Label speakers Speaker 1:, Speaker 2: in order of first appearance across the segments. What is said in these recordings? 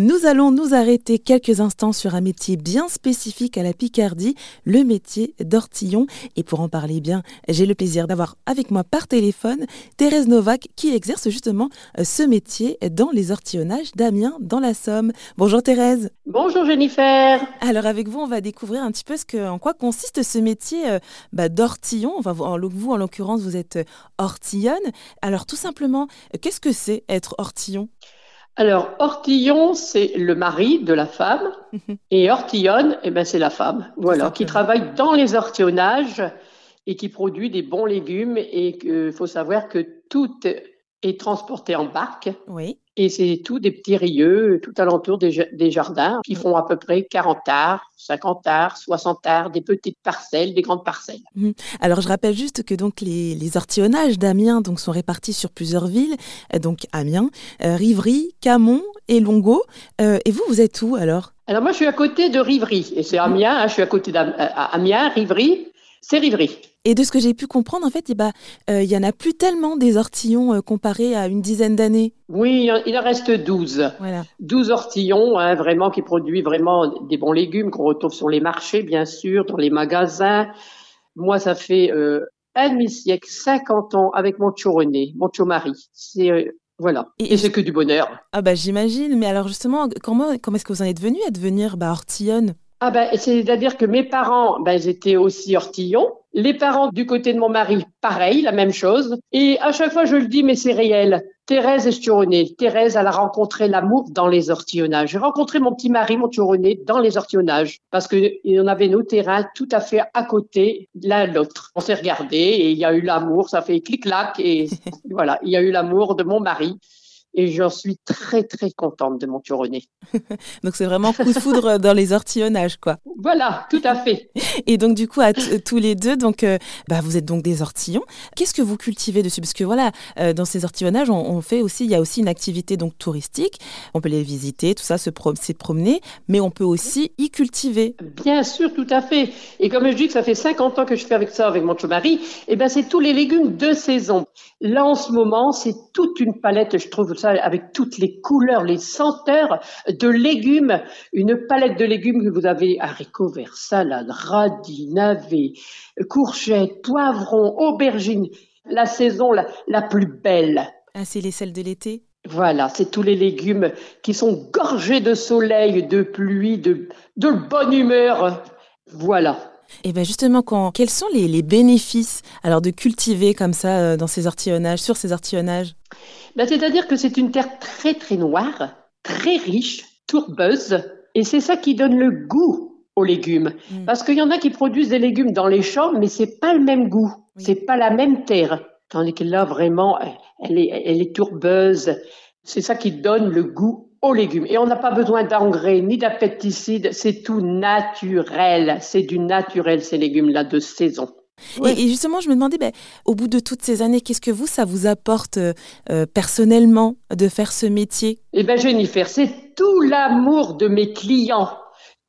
Speaker 1: Nous allons nous arrêter quelques instants sur un métier bien spécifique à la Picardie, le métier d'ortillon. Et pour en parler bien, j'ai le plaisir d'avoir avec moi par téléphone Thérèse Novak qui exerce justement euh, ce métier dans les ortillonnages d'Amiens dans la Somme. Bonjour Thérèse.
Speaker 2: Bonjour Jennifer.
Speaker 1: Alors avec vous, on va découvrir un petit peu ce que, en quoi consiste ce métier euh, bah, d'ortillon. Enfin, vous, en, vous, en l'occurrence, vous êtes euh, ortillonne. Alors tout simplement, qu'est-ce que c'est être ortillon?
Speaker 2: Alors, ortillon, c'est le mari de la femme, et ortillonne, eh ben, c'est la femme, voilà, qui travaille dans les ortillonnages et qui produit des bons légumes. Et il faut savoir que tout est transporté en barque.
Speaker 1: Oui.
Speaker 2: Et c'est tout des petits rieux tout alentour des, des, jardins qui font à peu près 40 arts, 50 arts, 60 arts, des petites parcelles, des grandes parcelles.
Speaker 1: Mmh. Alors je rappelle juste que donc les, les ortillonnages d'Amiens donc sont répartis sur plusieurs villes, euh, donc Amiens, euh, Rivry, Camon et Longo. Euh, et vous, vous êtes où alors?
Speaker 2: Alors moi je suis à côté de Rivry et c'est Amiens, hein, je suis à côté d'Amiens, Rivry, c'est Rivry.
Speaker 1: Et de ce que j'ai pu comprendre, en fait, eh ben, euh, il y en a plus tellement des ortillons euh, comparés à une dizaine d'années.
Speaker 2: Oui, il en reste 12.
Speaker 1: Voilà.
Speaker 2: 12 ortillons, hein, vraiment, qui produisent vraiment des bons légumes qu'on retrouve sur les marchés, bien sûr, dans les magasins. Moi, ça fait euh, un demi-siècle, 50 ans, avec mon René, mon mari. C'est euh, voilà. Et, c'est que du bonheur.
Speaker 1: Ah bah j'imagine. Mais alors justement, comment, comment est-ce que vous en êtes venu à devenir bah, ortillonne?
Speaker 2: Ah ben, c'est-à-dire que mes parents, ben, ils étaient aussi ortillons. Les parents du côté de mon mari, pareil, la même chose. Et à chaque fois, je le dis, mais c'est réel. Thérèse est Churonné. Thérèse, elle a rencontré l'amour dans les ortillonnages. J'ai rencontré mon petit mari, mon Churonné, dans les ortillonnages. Parce qu'il y en avait nos terrains tout à fait à côté l'un de l'autre. On s'est regardé et il y a eu l'amour, ça fait clic-clac et voilà, il y a eu l'amour de mon mari et j'en suis très très contente de mon René.
Speaker 1: donc c'est vraiment coup de foudre dans les ortillonnages quoi.
Speaker 2: Voilà, tout à fait.
Speaker 1: Et donc du coup à tous les deux donc euh, bah, vous êtes donc des ortillons. Qu'est-ce que vous cultivez dessus? Parce que voilà euh, dans ces ortillonnages on, fait aussi il y a aussi une activité donc touristique. On peut les visiter, tout ça se promener, mais on peut aussi y cultiver.
Speaker 2: Bien sûr, tout à fait. Et comme je dis que ça fait 50 ans que je fais avec ça avec mon mari, et eh ben c'est tous les légumes de saison. Là en ce moment, c'est toute une palette, je trouve avec toutes les couleurs, les senteurs de légumes, une palette de légumes que vous avez haricots verts, salade, radis, navets, courgettes, poivrons, aubergines, la saison la, plus belle.
Speaker 1: Ah, c'est les celles de l'été
Speaker 2: voilà, c'est tous les légumes qui sont gorgés de soleil, de pluie, de, de bonne humeur. Voilà.
Speaker 1: Et bien justement, quand, quels sont les, bénéfices alors de cultiver comme ça euh, dans ces ortillonnages, sur ces ortillonnages?
Speaker 2: Ben, C'est-à-dire que c'est une terre très très noire, très riche, tourbeuse, et c'est ça qui donne le goût aux légumes. Hmm. Parce qu'il y en a qui produisent des légumes dans les champs, mais c'est pas le même goût, c'est pas la même terre. Tandis que là, vraiment, elle est, elle est tourbeuse. C'est ça qui donne le goût aux légumes. Et on n'a pas besoin d'engrais ni d'apéticides, c'est tout naturel. C'est du naturel, ces légumes-là de saison.
Speaker 1: Et, justement, je me demandais, ben, au bout de toutes ces années, qu'est-ce que vous, ça vous apporte euh, euh, personnellement de faire ce métier?
Speaker 2: Eh bien, Jennifer, c'est tout l'amour de mes clients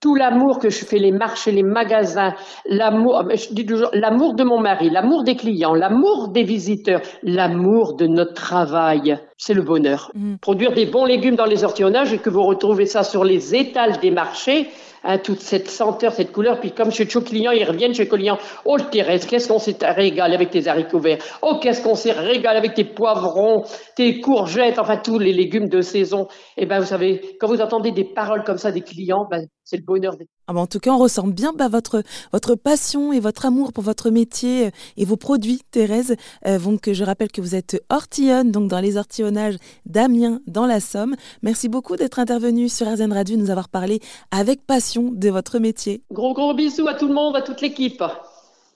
Speaker 2: tout l'amour que je fais les marchés, les magasins, l'amour, je dis toujours l'amour de mon mari, l'amour des clients, l'amour des visiteurs, l'amour de notre travail. C'est le bonheur. Mm. Produire des bons légumes dans les ortillonnages et que vous retrouvez ça sur les étals des marchés, hein, toute cette senteur, cette couleur. Puis comme chez client, ils reviennent chez client. Oh, Thérèse, qu'est-ce qu'on s'est régalé avec tes haricots verts. Oh, qu'est-ce qu'on s'est régalé avec tes poivrons, tes courgettes, enfin tous les légumes de saison. Et eh ben, vous savez, quand vous entendez des paroles comme ça des clients, ben, c'est le bonheur.
Speaker 1: Ah ben, en tout cas, on ressent bien bah, votre, votre passion et votre amour pour votre métier et vos produits, Thérèse. Euh, donc, je rappelle que vous êtes ortillonne, donc dans les ortillonnages d'Amiens, dans la Somme. Merci beaucoup d'être intervenu sur RZN Radio, nous avoir parlé avec passion de votre métier.
Speaker 2: Gros, gros bisous à tout le monde, à toute l'équipe.